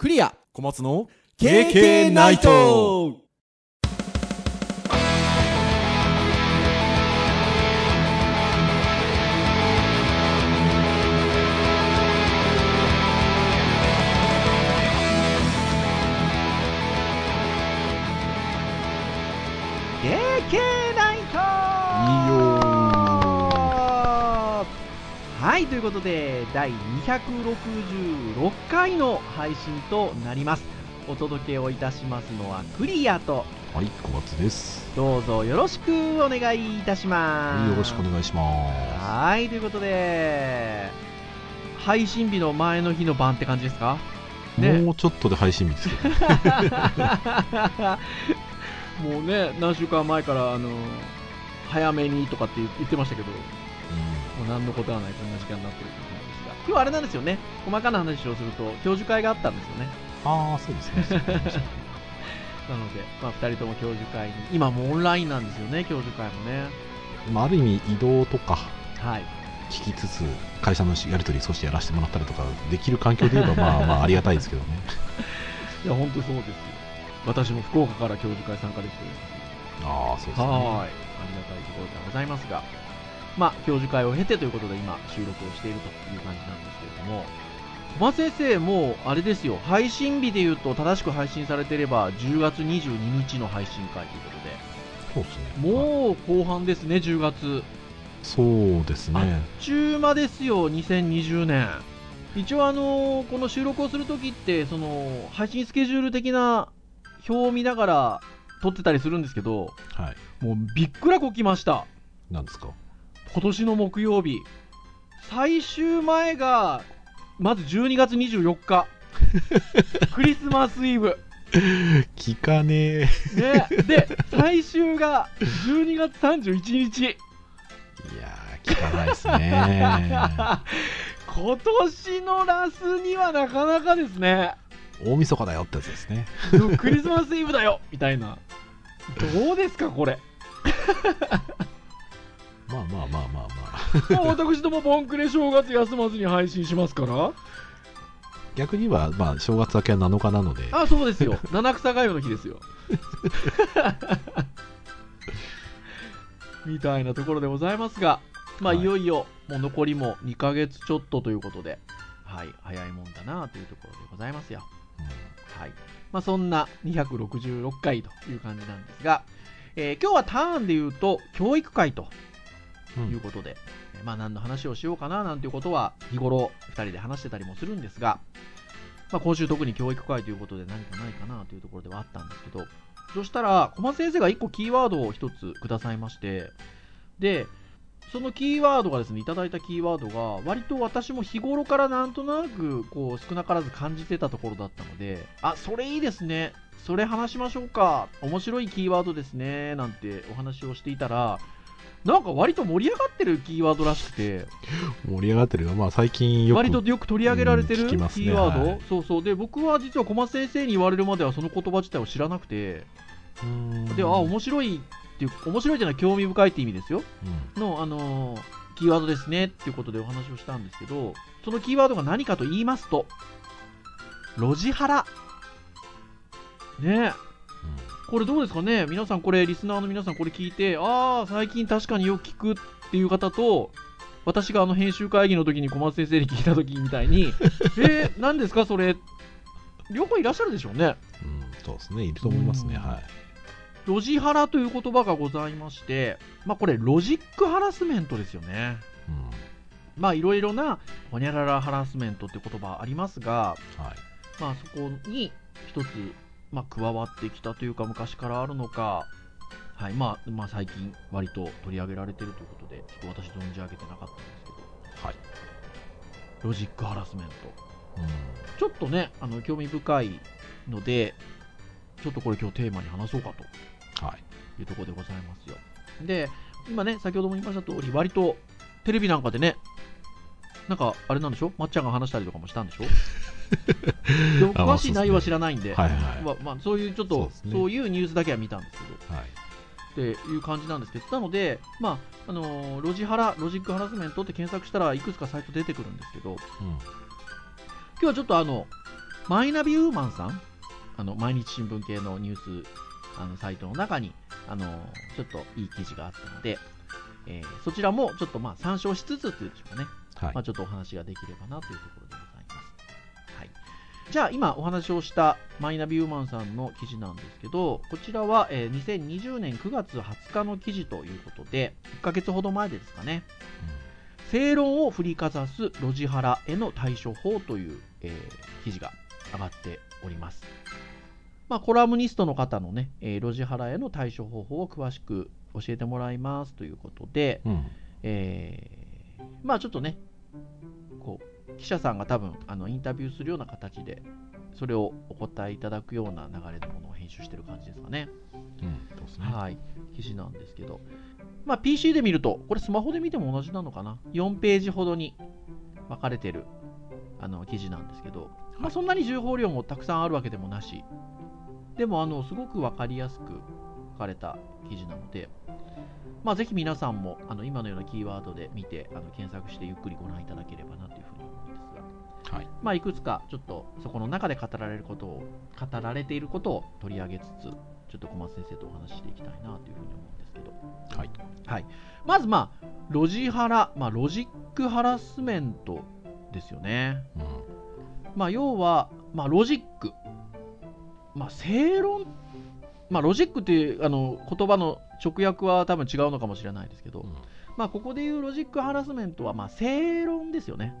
クリア。小松の KK ナイトはい、ということで、第266回の配信となります。お届けをいたしますのはクリアと、はい小松です。どうぞよろしくお願いいたします。よろしくお願いしまはい、ということで、配信日の前の日の晩って感じですか？す、ね。もうちょっとで配信日ですけど。ね もうね、何週間前から、あの、早めにとかって言ってましたけど、もう何のことはないこんな時間になってるという感じですが、今日はあれなんですよね、細かな話をすると、教授会があったんですよね。ああそうですね なので、まあ、2人とも教授会に、今もオンラインなんですよね、教授会もね。まあ、ある意味移動とかはい。聞きつつ会社のやり取り少しやらせてもらったりとかできる環境で言えば まあまあありがたいですけどねいや、本当そうですよ。私も福岡から教授会参加できております。ああそうですねはい。ありがたいところではございますが、まあ、教授会を経てということで今、収録をしているという感じなんですけれども、小松先生、もう、あれですよ、配信日で言うと、正しく配信されていれば、10月22日の配信会ということで、そうですねもう後半ですね、10月。そうですあっねちゅう間ですよ、2020年。一応、あのこの収録をするときって、その、配信スケジュール的な表を見ながら撮ってたりするんですけど、はいもうびっくらこきました。なんですか？今年の木曜日。最終前が、まず12月24日。クリスマスイブ。聞かねえね。で、最終が12月31日。いやー聞かないですね 今年のラスにはなかなかですね。大晦日だよってやつですねクリスマスイブだよみたいな。どうですか、これ。まあまあまあまあまあ 私どもボンクレ正月休まずに配信しますから。逆にはまあ正月明けは7日なのであ、そうですよ。七草がゆの日ですよ。みたいなところでございますが、まあ、はいいよいよ、もう残りも2ヶ月ちょっとということで、はい、早いもんだなというところでございますよ。はい。まあ、そんな266回という感じなんですが、えー今日はターンで言うと、教育会とうんいうことで、えーまあ、何の話をしようかななんていうことは、日頃2人で話してたりもするんですが、まあ、今週特に教育会ということで何かないかなというところではあったんですけど、そしたら、小松先生が1個キーワードを1つくださいまして、で、そのキーワードがですね、いただいたキーワードが、割と私も日頃からなんとなく、こう、少なからず感じてたところだったので、あ、それいいですね。それ話しましょうか。面白いキーワードですね。なんてお話をしていたら、なんか割と盛り上がってるキーワードらしくて、盛り上がってるがまあ最近よく割とよく取り上げられてるキーワード、はい。そうそう。で、僕は実は小松先生に言われるまではその言葉自体を知らなくて、で、あ、面白いっていう、面白いじゃない、興味深いって意味ですよ。うん。の、あのーキーワードですねっていうことでお話をしたんですけど、そのキーワードが何かと言いますと、ロジハラ。ね。えこれどうですかね？皆さんこれ、リスナーの皆さんこれ聞いて、ああ、最近確かによく聞くっていう方と、私があの編集会議の時に小松先生に聞いた時みたいに、えー、何ですか？それ、両方いらっしゃるでしょうね。うんそうですね。いると思いますね。うん。はい。ロジハラという言葉がございまして、まあこれロジックハラスメントですよね。うん。まあいろいろなホニャララハラスメントって言葉ありますが、はい。まあそこに一つ、まあ、加わってきたというか昔からあるのか、はいまあ、まあ最近割と取り上げられてるということで、ちょっと私存じ上げてなかったんですけど、はい。ロジックハラスメント。うん。ちょっとね、あの興味深いので、ちょっとこれ今日テーマに話そうかと。はい。いうところでございますよ。で、今ね、先ほども言いました通り、割とテレビなんかでね、なんかあれなんでしょ？まっちゃんが話したりとかもしたんでしょ？でも詳しい内容は知らないんで、はいはい。まあまあ、そういうちょっとそうね。いうニュースだけは見たんですけど、はい。っていう感じなんですけど、なので、まああのーロジハラ、ロジックハラスメントって検索したらいくつかサイト出てくるんですけど、うん。今日はちょっとあの、マイナビウーマンさん、あの毎日新聞系のニュースあのサイトの中にあのちょっといい記事があったので、えーそちらもちょっとまあ参照しつつっていうんでしょうかね、はい。まあ、ちょっとお話ができればなというところで。はい、じゃあ今お話をしたマイナビウーマンさんの記事なんですけどこちらは、えー2020年9月20日の記事ということで1ヶ月ほど前ですかね正論を振りかざす路地腹への対処法という、えー記事が上がっております。まあ、コラムニストの方のね、えー路地腹への対処方法を詳しく教えてもらいますということで、うんえーまあちょっとね、こう記者さんが多分あのインタビューするような形で、それをお答えいただくような流れのものを編集してる感じですかね。うんですね。はい、記事なんですけど、まあ、PC で見ると、これスマホで見ても同じなのかな、4ページほどに分かれてるあの記事なんですけど、まあ、そんなに情報量もたくさんあるわけでもなし、でもあのすごく分かりやすく書かれた記事なので、まあ、ぜひ皆さんもあの今のようなキーワードで見てあの検索してゆっくりご覧いただければなはい。まあ、いくつかちょっとそこの中で語られることを語られていることを取り上げつつちょっと小松先生とお話ししていきたいなというふうに思うんですけど、はい。はい、まずまあロジハラ、まあ、ロジックハラスメントですよね、うん。まあ、要は、まあ、ロジック、まあ、正論、まあ、ロジックっていうあの言葉の直訳は多分違うのかもしれないですけど、うん。まあ、ここでいうロジックハラスメントは、まあ、正論ですよね。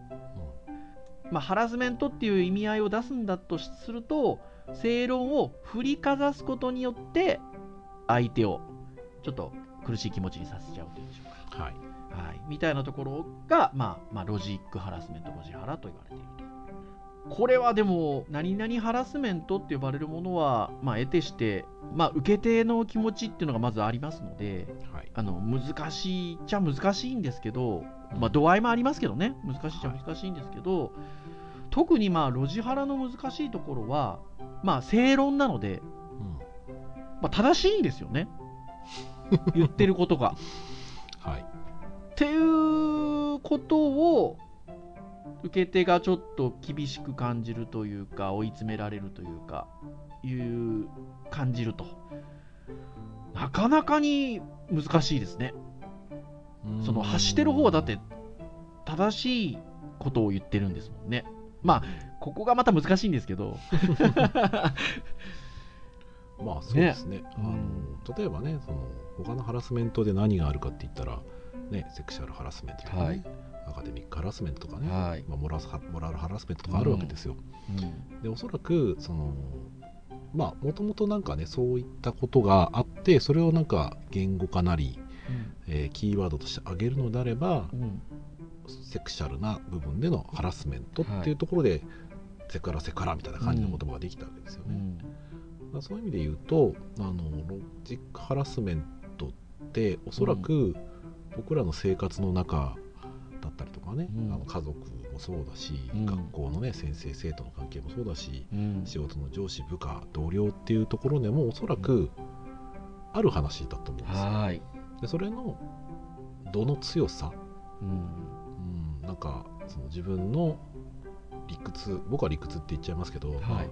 まあ、ハラスメントっていう意味合いを出すんだとすると正論を振りかざすことによって相手をちょっと苦しい気持ちにさせちゃうというんでしょうか、はい。はい、みたいなところが、まあまあ、ロジックハラスメントロジハラと言われていると。これはでも何々ハラスメントって呼ばれるものは、まあ、得てして、まあ、受け手の気持ちっていうのがまずありますのではい。あの難しいっちゃ難しいんですけど、うんまあ、度合いもありますけどね。難しいっちゃはい。難しいんですけど、特にまあ路地腹の難しいところは、まあ、正論なので、うん。まあ、正しいんですよね。言ってることが。はい。っていうことを受け手がちょっと厳しく感じるというか追い詰められるというかいう感じると。なかなかに難しいですね。その発してる方はだって正しいことを言ってるんですもんね。まあここがまた難しいんですけど。まあそうですね。うんあの例えばねその他のハラスメントで何があるかって言ったら、ね、セクシャルハラスメントとかね、はい。アカデミックハラスメントとかね、はい。まあ、モラスモラルハラスメントとかあるわけですよ。うん。でおそらくそのまあもともとなんかねそういったことがあってそれをなんか言語化なり、えーキーワードとして挙げるのであればうん。セクシャルな部分でのハラスメントっていうところで、セクハラセクハラみたいな感じの言葉ができたわけですよね。うん。まあ、そういう意味で言うとあのロジックハラスメントっておそらく僕らの生活の中だったりとかね、うん。あの家族もそうだし、うん。学校のね先生生徒の関係もそうだしうん。仕事の上司部下同僚っていうところでもおそらくある話だと思うんですよ。はいでそれの度の強さ、うん。うん、なんかその自分の理屈僕は理屈って言っちゃいますけど、まあ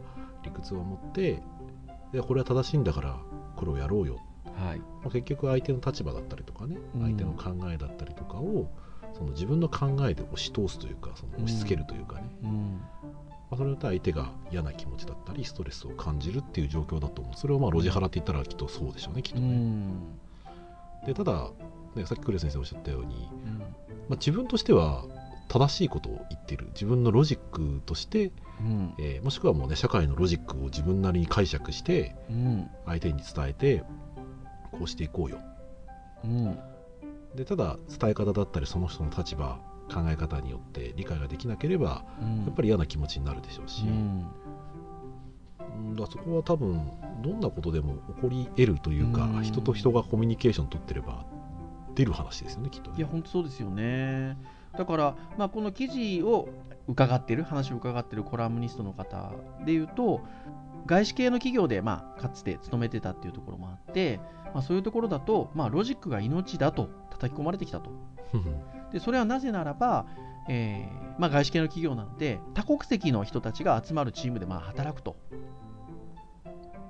理屈を持ってでこれは正しいんだからこれをやろうよ、はい。まあ、結局相手の立場だったりとかねうん。相手の考えだったりとかをその自分の考えで押し通すというかその押し付けるというかね、うん。まあ、それによって相手が嫌な気持ちだったりストレスを感じるっていう状況だと思う。それをまあロジハラって言ったらきっとそうでしょうねきっとうね、んでただ、ね、さっきクレ先生おっしゃったように、うん。まあ、自分としては正しいことを言ってる。自分のロジックとして、うん。えーもしくはもうね社会のロジックを自分なりに解釈してうん。相手に伝えてこうしていこうよ。うん。でただ伝え方だったりその人の立場考え方によって理解ができなければうん。やっぱり嫌な気持ちになるでしょうし、うんうんだそこは多分どんなことでも起こり得るというか、うん。人と人がコミュニケーション取ってれば出る話ですよねきっとね。いや本当そうですよね。だから、まあ、この記事を伺ってる話を伺ってるコラムニストの方でいうと外資系の企業で、まあ、かつて勤めてたっていうところもあって、まあ、そういうところだと、まあ、ロジックが命だと叩き込まれてきたと。でそれはなぜならば、えーまあ、外資系の企業なので多国籍の人たちが集まるチームでまあ働くと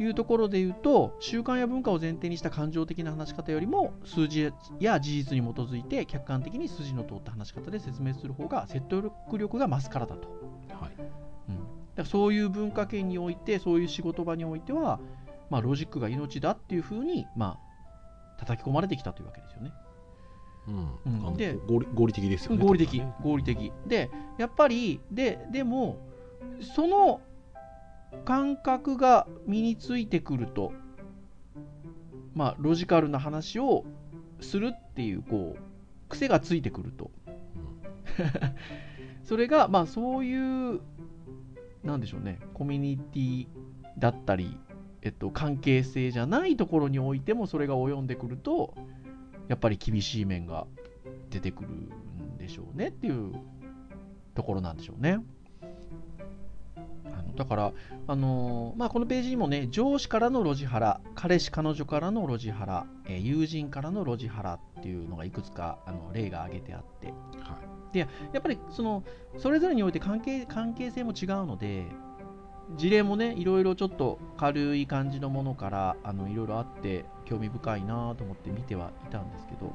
いうところで言うと習慣や文化を前提にした感情的な話し方よりも数字や事実に基づいて客観的に筋の通った話し方で説明する方が説得力が増すからだと、はい。うん、だからそういう文化圏においてそういう仕事場においては、まあ、ロジックが命だっていうふうに、まあ、叩き込まれてきたというわけですよね。うん。うん。で合理合理的ですよね。合理的。合理的。でやっぱりででもその感覚が身についてくるとまあロジカルな話をするっていうこう癖がついてくると それがまあそういうなんでしょうねコミュニティだったりえっと関係性じゃないところにおいてもそれが及んでくるとやっぱり厳しい面が出てくるんでしょうねっていうところなんでしょうね。だから、あのーまあ、このページにもね上司からの路地腹彼氏彼女からの路地腹、えー友人からの路地腹っていうのがいくつかあの例が挙げてあって。はい。やっぱりそのそれぞれにおいて関係関係性も違うので事例もねいろいろちょっと軽い感じのものからあのいろいろあって興味深いなと思って見てはいたんですけど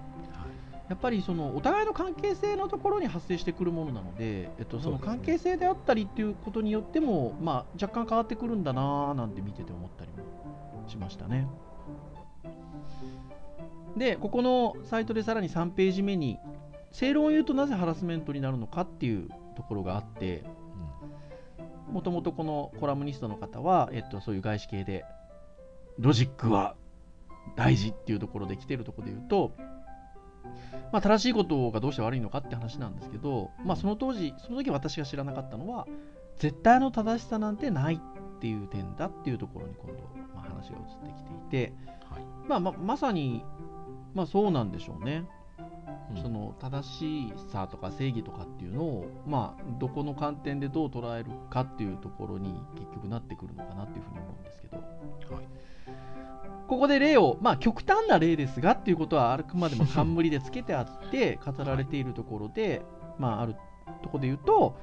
やっぱりそのお互いの関係性のところに発生してくるものなので、えっと、その関係性であったりっていうことによっても、まあ、若干変わってくるんだなーなんて見てて思ったりもしましたね。で、ここのサイトでさらに3ページ目に、正論を言うとなぜハラスメントになるのかっていうところがあって、もともとこのコラムニストの方は、えっと、そういう外資系で、ロジックは大事っていうところで来てるところで言うと、まあ、正しいことがどうして悪いのかって話なんですけど、まあ、その当時、その時私が知らなかったのは、絶対の正しさなんてないっていう点だっていうところに今度、まあ、話が移ってきていて、はい。まあ、ままさに、まあ、そうなんでしょうね。うん。その正しさとか正義とかっていうのを、まあ、どこの観点でどう捉えるかっていうところに結局なってくるのかなっていうふうに思うんですけど、はいここで例を、まあ、極端な例ですがっていうことはあくまでも冠でつけてあって 語られているところで、まあ、あるところで言うと、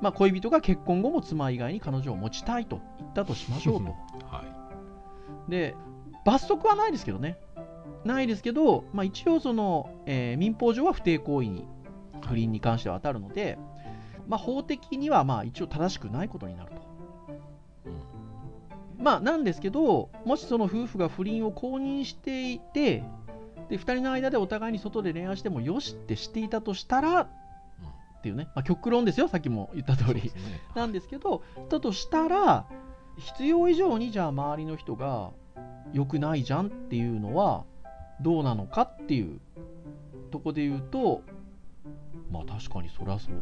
まあ、恋人が結婚後も妻以外に彼女を持ちたいと言ったとしましょうと。はいで罰則はないですけどねないですけど、まあ、一応その、えー民法上は不貞行為に不倫に関しては当たるので、まあ、法的にはまあ一応正しくないことになると。まあ、なんですけど、もしその夫婦が不倫を公認していて、で2人の間でお互いに外で恋愛してもよしってしていたとしたらっていうね、まあ、極論ですよ、さっきも言った通り。ね。なんですけど、だとしたら、必要以上にじゃあ周りの人が良くないじゃんっていうのはどうなのかっていうとこで言うと、まあ確かにそりゃそう。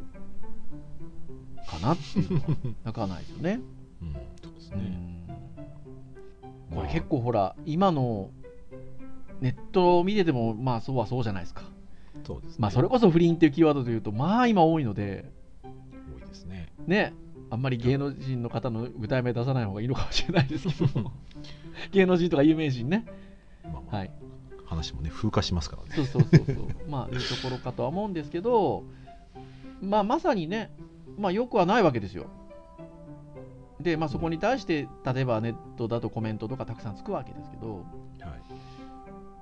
かなっていうのは なかないですよね。うんそうですうねんこれ結構ほら、今のネットを見てても、まあそうはそうじゃないですか。そうですね。まあそれこそ不倫っていうキーワードで言うと、まあ今多いので、多いですね。ね、あんまり芸能人の方の具体名出さない方がいいのかもしれないですけど、芸能人とか有名人ね、まあまあはい、話もね風化しますからね。そうそうそうそう、まあ、いうところかとは思うんですけど、まあ、まさにね、まあ、よくはないわけですよ。で、まあ、そこに対して、例えばネットだとコメントとかたくさんつくわけですけど、はい。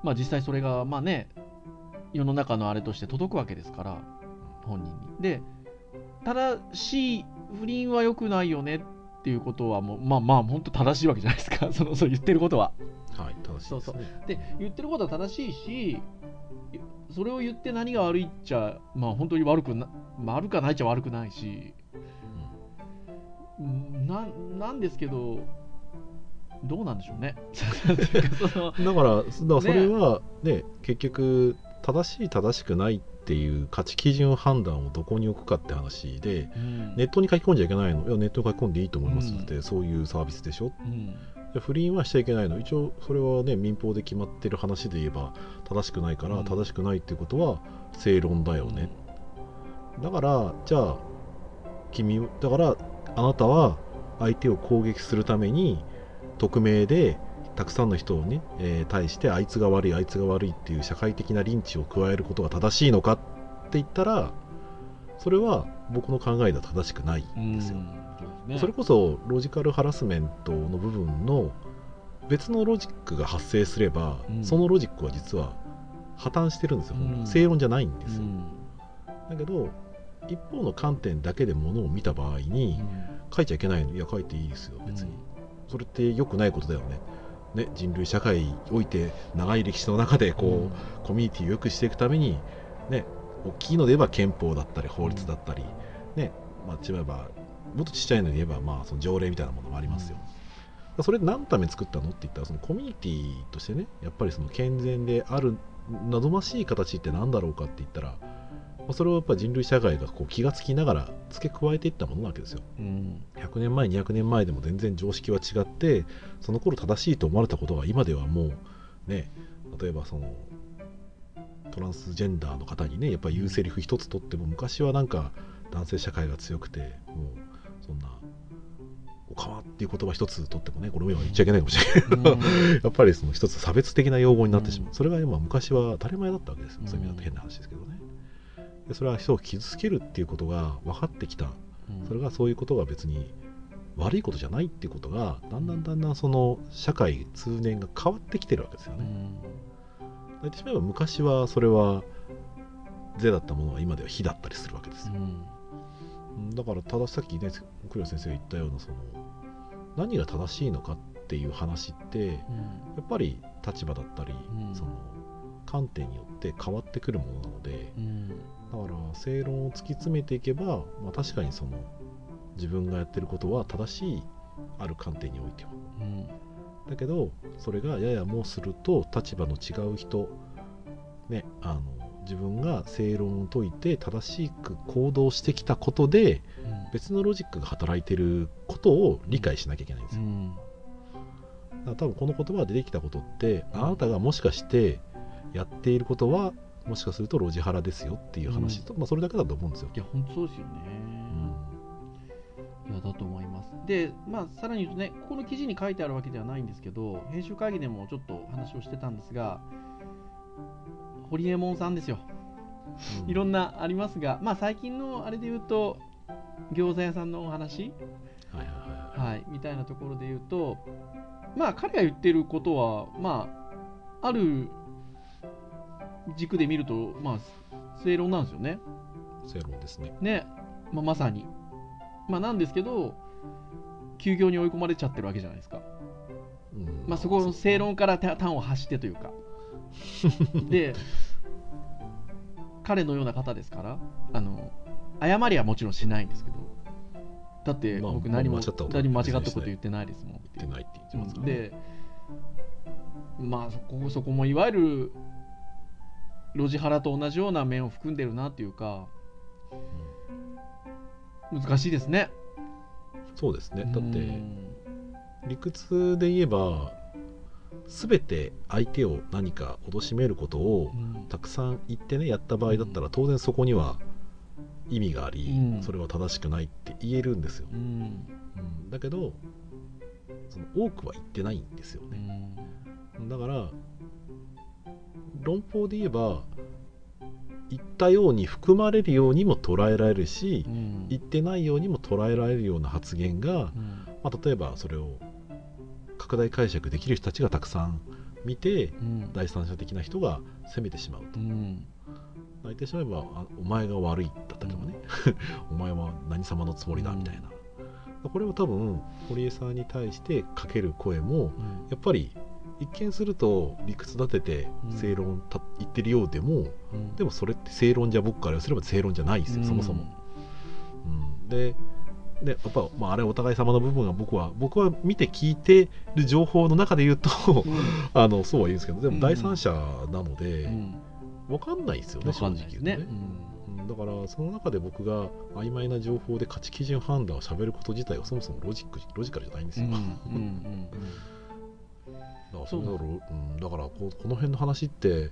まあ、実際それが、まあね、世の中のあれとして届くわけですから、本人に。で、正しい不倫は良くないよねっていうことはもう、まあまあ、本当正しいわけじゃないですか、そのそう言ってることは。はい正しいですね。で、言ってることは正しいし、それを言って何が悪いっちゃ、まあ本当に悪くな、悪くはないっちゃ悪くないし、うんななんですけど、どうなんでしょうね。だからだからそれはね結局正しい正しくないっていう価値基準判断をどこに置くかって話でうん。ネットに書き込んじゃいけないの。いやネットに書き込んでいいと思いますって、うそういうサービスでしょ。うん。で不倫はしちゃいけないの。一応それはね民法で決まってる話で言えば正しくないから、うん。正しくないってことは正論だよね、だからじゃあ君だからあなたは相手を攻撃するために匿名でたくさんの人をね、えー対してあいつが悪いあいつが悪いっていう社会的なリンチを加えることが正しいのかって言ったらそれは僕の考えでは正しくないんですよ、ね。それこそロジカルハラスメントの部分の別のロジックが発生すれば、うん。そのロジックは実は破綻してるんですよ、うん。正論じゃないんですよ、うん。だけど一方の観点だけでものを見た場合に、書いちゃいけないの？いや書いていいですよ。別に、それって良くないことだよね。ね人類社会において長い歴史の中でこう、コミュニティを良くしていくためにね大きいので言えば憲法だったり法律だったり、ねまあ違えばもっとちっちゃいので言えばまあその条例みたいなものもありますよ、それ何のために作ったの？って言ったらそのコミュニティとしてねやっぱりその健全である望ましい形って何だろうかって言ったら、まあ、それをやっぱ人類社会がこう気がつきながら付け加えていったものなわけですよ。うん。100年前200年前でも全然常識は違ってその頃正しいと思われたことが今ではもうね例えばそのトランスジェンダーの方にねやっぱり言うセリフ一つとっても昔はなんか男性社会が強くてもうそんなおかわっていう言葉一つとってもねこれも今言っちゃいけないかもしれないけど、やっぱりその一つ差別的な用語になってしまう、うん。それが今昔は当たり前だったわけですよ、うんそういう意味だと変な話ですけどねでそれは人を傷つけるっていうことが分かってきた。うん。それがそういうことが別に悪いことじゃないっていうことがだんだんだんだんその社会通念が変わってきてるわけですよね。うん。言ってしまえば昔はそれは税だったものが今では非だったりするわけですよ。だからたださっきね栗谷先生が言ったようなその何が正しいのかっていう話ってやっぱり立場だったり、うん。その観点によって変わってくるものなのでうんだから正論を突き詰めていけば、まあ、確かにその自分がやってることは正しいある観点においては。うん。だけどそれがややもすると立場の違う人、ね、あの自分が正論を解いて正しく行動してきたことで別のロジックが働いてることを理解しなきゃいけないんですよ。うん。だから多分この言葉が出てきたことってあなたがもしかしてやっていることはもしかするとロジハラですよっていう話と、まあ、それだけだと思うんですよ。いや本当そうですよね、いやだと思います。でまあさらに言うとねここの記事に書いてあるわけではないんですけど編集会議でもちょっと話をしてたんですが堀エモ門さんですよ。うん。いろんなありますがまあ最近のあれで言うと餃子屋さんのお話？はいはいはいはい。はいみたいなところで言うとまあ彼が言ってることはまあある軸で見るとまあ正論なんですよね正論ですね。ね、まあ、まさに。まあ、なんですけど、休業に追い込まれちゃってるわけじゃないですか。うんまあ、そこの正論からた端を発してというか。で、彼のような方ですから、あの謝りはもちろんしないんですけど、だってまあ僕何も,、何も間違ったこと言ってないですもん言ってないって言ってますからね。で、まあそこそこもいわゆるロジハラと同じような面を含んでるなっていうか、難しいですね。そうですね。だってうん理屈で言えば全て相手を何か貶しめることをうん。たくさん言ってねやった場合だったら当然そこには意味があり、うん。それは正しくないって言えるんですよ、うん。うん。だけどその多くは言ってないんですようねん。だから論法で言えば言ったように含まれるようにも捉えられるし、うん。言ってないようにも捉えられるような発言が、うん。まあ、例えばそれを拡大解釈できる人たちがたくさん見てうん。第三者的な人が責めてしまうと。うん。言ってしまえばあお前が悪いだったりとかね、お前は何様のつもりだみたいな、これは多分堀江さんに対してかける声もやっぱり一見すると理屈立ててうん。正論た言ってるようでもうん。でもそれって正論じゃ僕からすれば正論じゃないですよそもそも。うん、ででやっぱ、まあ、あれお互い様の部分が僕は僕は見て聞いてる情報の中で言うとうん。あのそうは言うんですけどでうん。も第三者なのうでん。分かんないですよね、正直言うとね、うん。だからその中で僕が曖昧な情報で価値基準判断をしゃべること自体はそもそもロジックロジカルじゃないんですよ、うん。だうん。うんからそれだろう、うん、だからこうこの辺の話って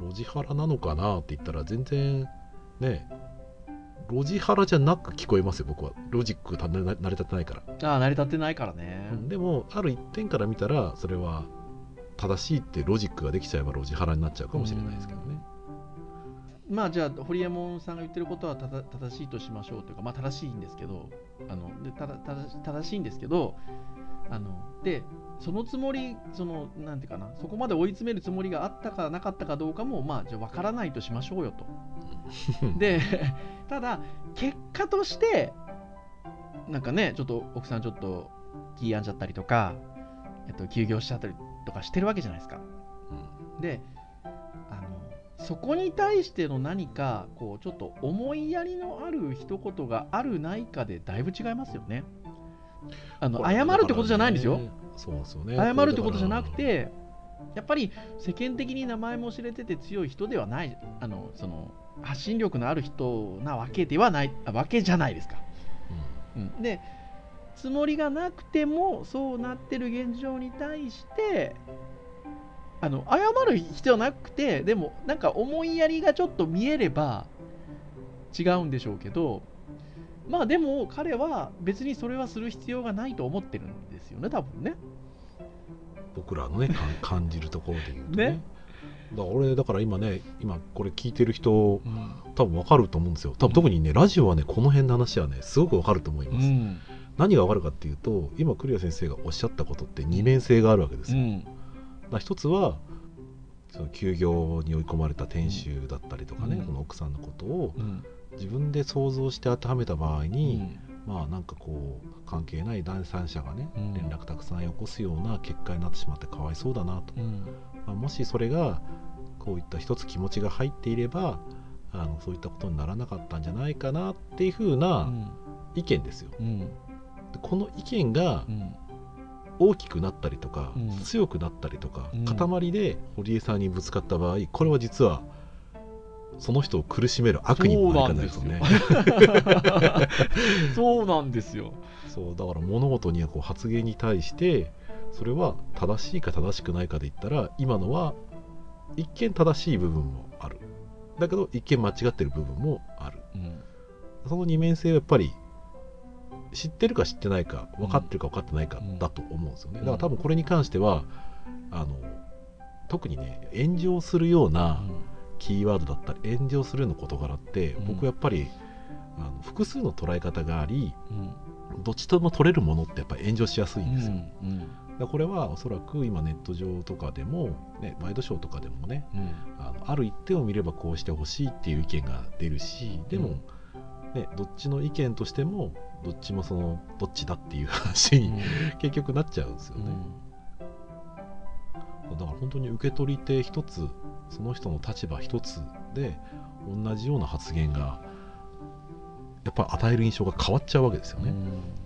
ロジハラなのかなって言ったら全然ねロジハラじゃなく聞こえますよ僕は。ロジックた成成り立ってないから。ああ成り立ってないからね。うんでもある一点から見たらそれは正しいってロジックができちゃえばロジハラになっちゃうかもしれないですけどね。まあじゃあ堀江門さんが言ってることはただ正しいとしましょうというかまあ正しいんですけどあのでただ正しいんですけどあのでそのつもりそのなんていうかなそこまで追い詰めるつもりがあったかなかったかどうかもまあじゃあ分からないとしましょうよと。で ただ結果としてなんかねちょっと奥さんちょっと気病んじゃったりとか、えっと、休業しちゃったりとかしてるわけじゃないですか。であのそこに対しての何かこうちょっと思いやりのある一言があるないかでだいぶ違いますよね。あの謝るってことじゃないんですよ。そうですよね謝るってことじゃなくてやっぱり世間的に名前も知れてて強い人ではないあのその発信力のある人なわけではないあわけじゃないですか。うん、でつもりがなくてもそうなってる現状に対してあの謝る必要なくてでもなんか思いやりがちょっと見えれば違うんでしょうけどまあでも彼は別にそれはする必要がないと思ってるんですよね多分ね。僕らのね感じるところで言うとね。ね。だから俺だから今ね今これ聞いてる人多分わかると思うんですよ。多分特にねラジオはねこの辺の話はねすごくわかると思います、うん。何がわかるかっていうと今栗谷先生がおっしゃったことって二面性があるわけですよ、うん。だ一つはその休業に追い込まれた店主だったりとかね、うん。その奥さんのことをうん自分で想像して当てはめた場合うに、ん。まあなんかこう関係ない第三者がね、うん。連絡たくさんよこすような結果になってしまってかわいそうだなと、うん。まあ、もしそれがこういった一つ気持ちが入っていればあのそういったことにならなかったんじゃないかなっていうふううなん。意見ですよ。この意見がうん。大きくなったりとか、うん。強くなったりとか、うん。塊で堀江さんにぶつかった場合これは実はその人を苦しめる悪にもなりかないですよね。そうなんですよ。そうだから物事にはこう発言に対してそれは正しいか正しくないかで言ったら今のは一見正しい部分もある。だけど一見間違ってる部分もある。うん。その二面性はやっぱり知ってるか知ってないか分かってるか分かってないかうん。だと思うんですよね、うん。だから多分これに関してはあの特にね炎上するようなキーワードだったり炎上するような事柄って、うん。僕やっぱりあの複数の捉え方がありうん。どっちとも取れるものってやっぱり炎上しやすいんですよ、うんだこれはおそらく今ネット上とかでも、ね、ワイドショーとかでもねうん。あのある一点を見ればこうしてほしいっていう意見が出るしでも、ね、どっちの意見としてもどっちもそのどっちだっていう 話に結局なっちゃうんですよね、だから本当に受け取り手一つその人の立場一つで同じような発言がやっぱり与える印象が変わっちゃうわけですよね。うん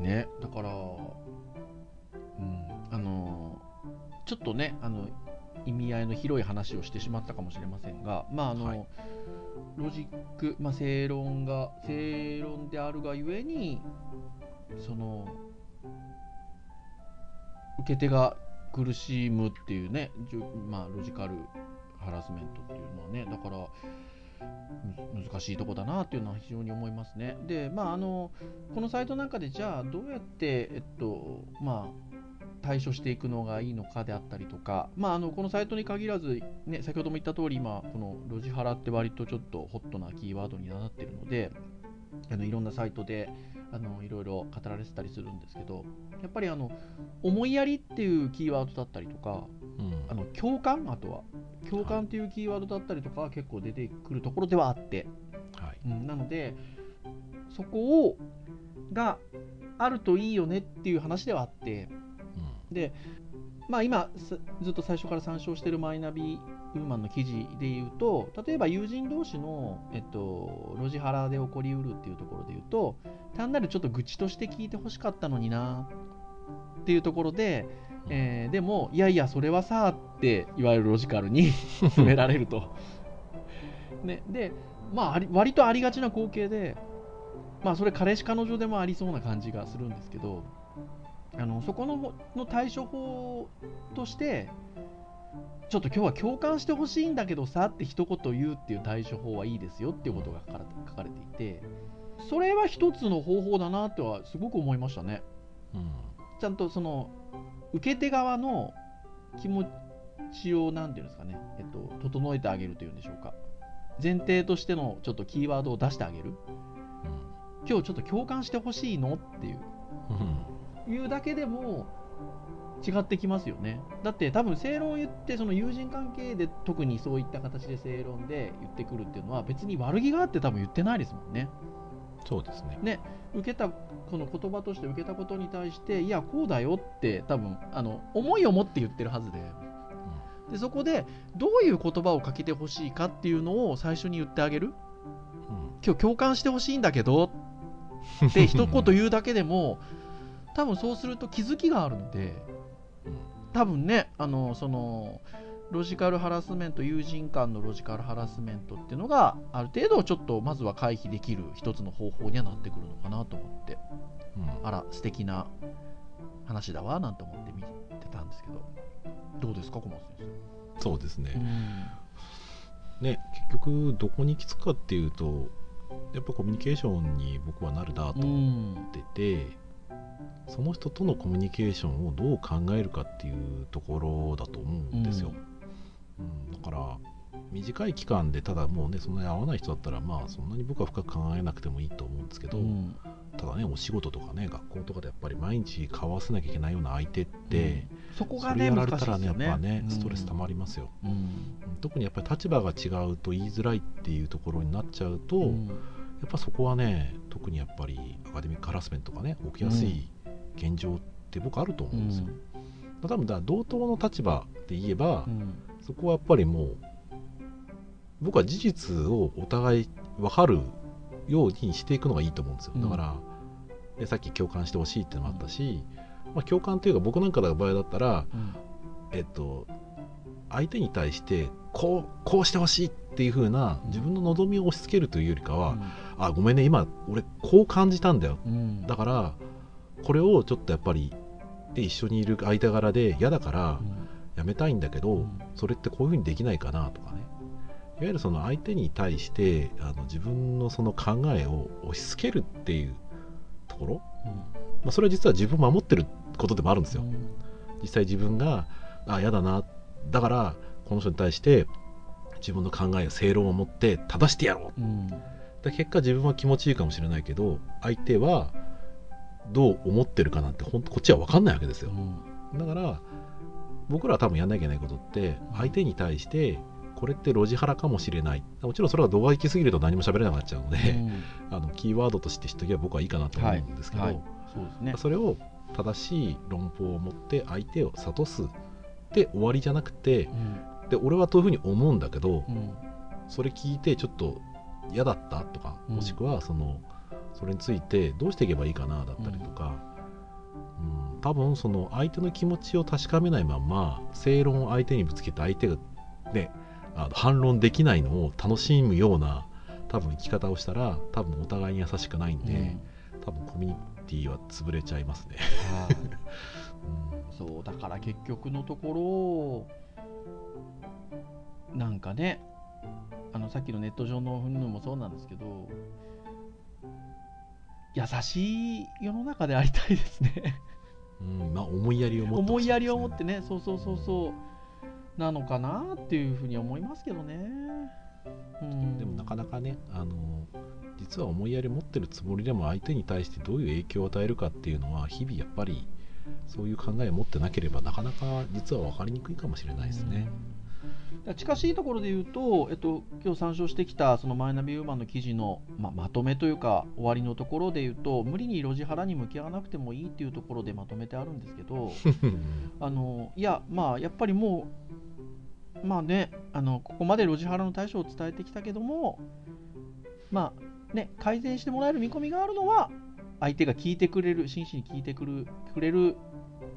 ねだから、うん、あのちょっとねあの意味合いの広い話をしてしまったかもしれませんがまああの、はいロジック、まあ、正論が正論であるがゆえにその受け手が苦しむっていうね、まあ、ロジカルハラスメントっていうのはねだから難しいとこだなっていうのは非常に思いますね。で、まあ、あのこのサイトなんかでじゃあどうやって、えっとまあ、対処していくのがいいのかであったりとか、まあ、あのこのサイトに限らず、ね、先ほども言った通り今このロジハラって割とちょっとホットなキーワードになってるのであのいろんなサイトであのいろいろ語られてたりするんですけどやっぱりあの思いやりっていうキーワードだったりとかうん。あの共感あとは共感っていうキーワードだったりとかは結構出てくるところではあって、はい。うん、なのでそこをがあるといいよねっていう話ではあってでまあ今すずっと最初から参照しているマイナビウーマンの記事で言うと例えば友人同士の、えっと、路地腹で起こりうるっていうところで言うと単なるちょっと愚痴として聞いてほしかったのになっていうところで、えーでもいやいやそれはさっていわゆるロジカルに 詰められると。ね、でまあ割とありがちな光景でまあそれ彼氏彼女でもありそうな感じがするんですけどあのそこのの対処法としてちょっと今日は共感してほしいんだけどさって一言言うっていう対処法はいいですよっていうことが書かれていてそれは一つの方法だなとはすごく思いましたね。うんちゃんとその受け手側の気持ちを何て言うんですかね、えっと、整えてあげるというんでしょうか。前提としてのちょっとキーワードを出してあげる。今日ちょっと共感してほしいのっていう。うん。いうだけでも違ってきますよね。だって多分正論を言ってその友人関係で特にそういった形で正論で言ってくるっていうのは別に悪気があって多分言ってないですもんね。そうですね。ね受けたこの言葉として受けたことに対していやこうだよって多分あの思いを持って言ってるはずで。でそこでどういう言葉をかけてほしいかっていうのを最初に言ってあげる？うん。今日共感してほしいんだけど。って一言言うだけでも多分そうすると気づきがあるので多分ねあのそのロジカルハラスメント友人間のロジカルハラスメントっていうのがある程度ちょっとまずは回避できる一つの方法にはなってくるのかなと思ってうん。あら素敵な話だわなんて思って見てたんですけど。どうですか小松先そうですね。生、ね結局どこに行き着くかっていうとやっぱコミュニケーションに僕はなるなとう思んってて、その人とのコミュニケーションをどう考えるかっていうところだと思うんですよ、うん。だから短い期間でただもうねそんなに合わない人だったらまあそんなに僕は深く考えなくてもいいと思うんですけど、うん。ただねお仕事とかね学校とかでやっぱり毎日交わせなきゃいけないような相手って、そこがねそれやられ難しいですよねたらね。やっぱねうん。ストレス溜まりますよ、うん。うん。特にやっぱり立場が違うと言いづらいっていうところになっちゃうと、うんやっぱそこはね特にやっぱりアカデミックハラスメントがね起きやすい現状って僕あると思うんですよ、多分だ同等の立場で言えば、うん。そこはやっぱりもう僕は事実をお互い分かるようにしていくのがいいと思うんですよ。うん。だから、でさっき共感してほしいってのもあったし、まあ、共感というか僕なんかの場合だったらうん。えっと相手に対してこうこうしてほしいっていう風なうん。自分の望みを押し付けるというよりかは、うんあごめんね今俺こう感じたんだよ。うん。だからこれをちょっとやっぱりで一緒にいる間柄で嫌だからうん。やめたいんだけど、うん。それってこういうふうにできないかなとかね。いわゆるその相手に対してあの自分のその考えを押し付けるっていうところ、うん。まあ、それは実は自分を守ってることでもあるんですよ。うん。実際自分があ嫌だな。だからこの人に対して自分の考え正論を持って正してやろう。うんで結果自分は気持ちいいかもしれないけど相手はどう思ってるかなんてほんとこっちは分かんないわけですよ。うん。だから僕らは多分やんなきゃいけないことって相手に対してこれってロジハラかもしれない。もちろんそれが動画行き過ぎると何も喋れなくなっちゃうので、あのキーワードとして知っておけば僕はいいかなと思うんですけど、はい。はいそうですね。それを正しい論法を持って相手を諭すで終わりじゃなくてうん。で俺はというふうに思うんだけどうん。それ聞いてちょっと嫌だった？とかうん。もしくはそのそれについてどうしていけばいいかなだったりとか、うん、多分その相手の気持ちを確かめないまま正論を相手にぶつけて相手がねあの反論できないのを楽しむような多分生き方をしたら多分お互いに優しくないんで、うん。多分コミュニティは潰れちゃいますね。はい。うん。そうだから結局のところなんかねあのさっきのネット上の云々もそうなんですけど優しい世の中でありたいですね。うんまあ、思いやりを持ってね。思いやりを持ってねそうそうそうそうなのかなっていうふうに思いますけどね、うん、でもなかなかねあの実は思いやり持ってるつもりでも相手に対してどういう影響を与えるかっていうのは日々やっぱりそういう考えを持ってなければなかなか実は分かりにくいかもしれないですね。だから近しいところで言うと、えっと、今日参照してきたそのマイナビウーマンの記事の、まあ、まとめというか終わりのところで言うと無理に路地腹に向き合わなくてもいいっていうところでまとめてあるんですけど あのいやまあやっぱりもうまあねあのここまで路地腹の対処を伝えてきたけどもまあね改善してもらえる見込みがあるのは相手が聞いてくれる真摯に聞いてくるくれる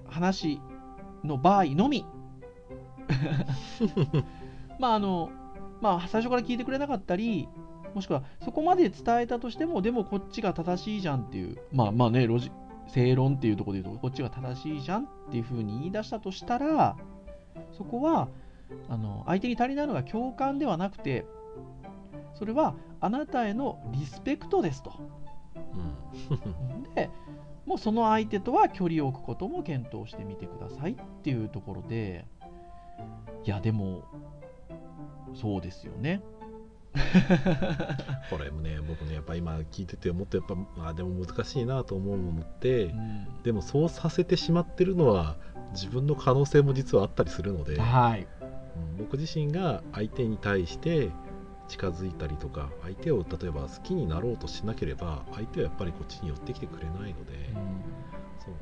話の場合のみ まああのまあ最初から聞いてくれなかったりもしくはそこまで伝えたとしてもでもこっちが正しいじゃんっていうまあまあねロジ正論っていうところで言うとこっちが正しいじゃんっていうふうに言い出したとしたらそこはあの相手に足りないのが共感ではなくてそれはあなたへのリスペクトですと。でもうその相手とは距離を置くことも検討してみてくださいっていうところでいやでもそうですよね。これもね僕ねやっぱ今聞いてて思ってやっぱまあでも難しいなと思うものって、うん。でもそうさせてしまってるのは自分の可能性も実はあったりするので、はい。うん僕自身が相手に対して近づいたりとか相手を例えば好きになろうとしなければ相手はやっぱりこっちに寄ってきてくれないので、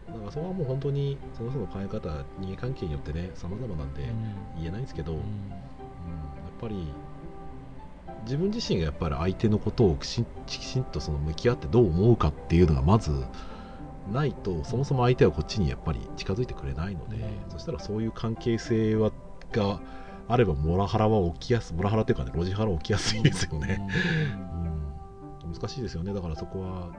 そう。だからそれはもう本当にその人の考え方人間関係によってね様々なんで言えないんですけど、うん。やっぱり自分自身がやっぱり相手のことをきちんきちんとその向き合ってどう思うかっていうのがまずないとそもそも相手はこっちにやっぱり近づいてくれないので、うん。そしたらそういう関係性はがあればモラハラは起きやすモラハラというかねロジハラ起きやすいですよね、うん。難しいですよね。だからそこは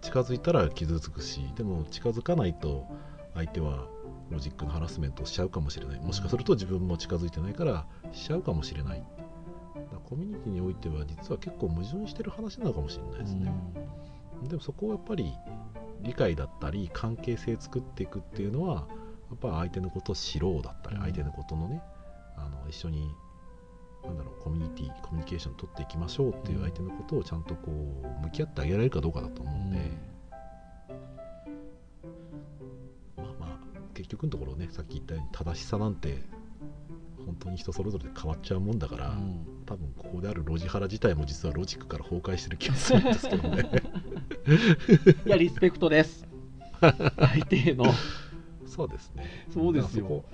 近づいたら傷つくしでも近づかないと相手はロジックのハラスメントをしちゃうかもしれない。もしかすると自分も近づいてないからしちゃうかもしれない。コミュニティにおいては実は結構矛盾してる話なのかもしれないですね、でもそこをやっぱり理解だったり関係性作っていくっていうのはやっぱり相手のことを知ろうだったりうん。相手のことのね、あの一緒になんだろうコミュニティコミュニケーション取っていきましょうっていう相手のことをちゃんとこう向き合ってあげられるかどうかだと思うんで、まあまあ結局のところねさっき言ったように正しさなんて本当に人それぞれで変わっちゃうもんだから、多分ここであるロジハラ自体も実はロジックから崩壊してる気がするんですけどね。いやリスペクトです相手へのそうですねそうですよ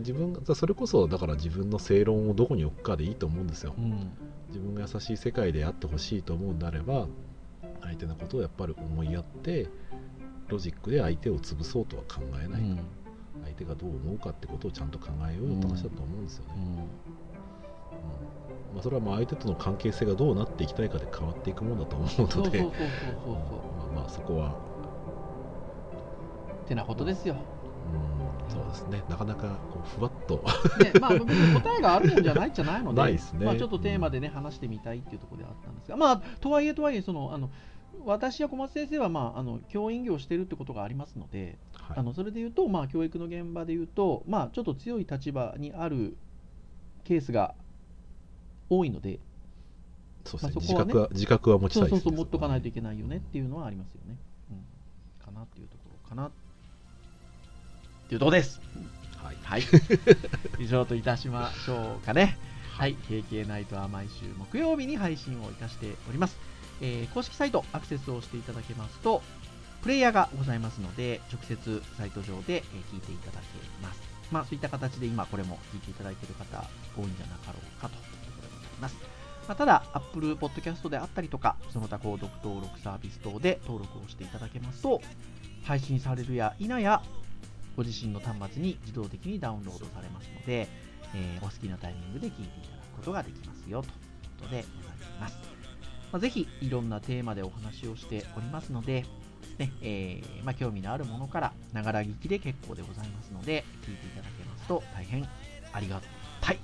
自分がそれこそだから自分の正論をどこに置くかでいいと思うんですよ。うん。自分が優しい世界であってほしいと思うんであれば相手のことをやっぱり思いやってロジックで相手を潰そうとは考えない、うん。相手がどう思うかってことをちゃんと考えようよって話だと思うんですよね、うん。まあ、それはまあ相手との関係性がどうなっていきたいかで変わっていくものだと思うので。まあまあそこは。ってなことですよ。うんそうですね。なかなかこうふわっと。ね、まあ別に答えがあるもんじゃないじゃないので、ないですね。まあちょっとテーマでね、話してみたいっていうところであったんですが、まあとはいえとはいえそのあの私や小松先生はまああの教員業をしているってことがありますので、はい。あのそれで言うとまあ教育の現場で言うとまあちょっと強い立場にあるケースが多いので、そうです自覚は自覚は持ちたいですねそうそう持っとかないといけないよねっていうのはありますよね。うん、かなっていうところかないうところです。はいはい。以上といたしましょうかね。はい。KK ナイトは毎週木曜日に配信をいたしております。えー公式サイトアクセスをしていただけますと、プレイヤーがございますので、直接サイト上で、えー聞いていただけます。まあ、そういった形で今これも聞いていただいている方多いんじゃなかろうかというところでございます。まあ、ただ、Apple Podcast であったりとか、その他購読登録サービス等で登録をしていただけますと、配信されるや否や、ご自身の端末に自動的にダウンロードされますので、えーお好きなタイミングで聞いていただくことができますよということでございます。まあ、ぜひいろんなテーマでお話をしておりますので、ねえーまあ、興味のあるものからながら聞きで結構でございますので聞いていただけますと大変ありがたい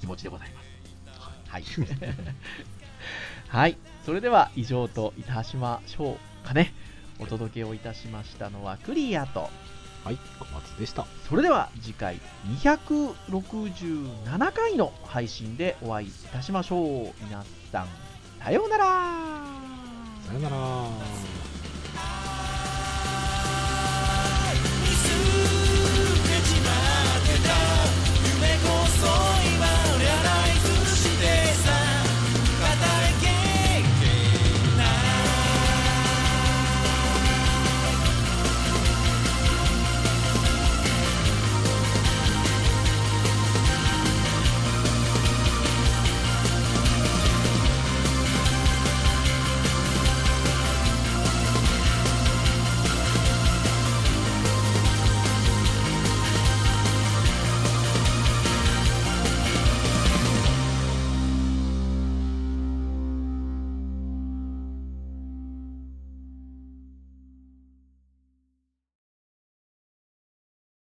気持ちでございます。はい。はい。それでは以上といたしましょうかね。お届けをいたしましたのはクリアと、はい小松でしたそれでは次回267回の配信でお会いいたしましょう。皆さん、さようなら。さよなら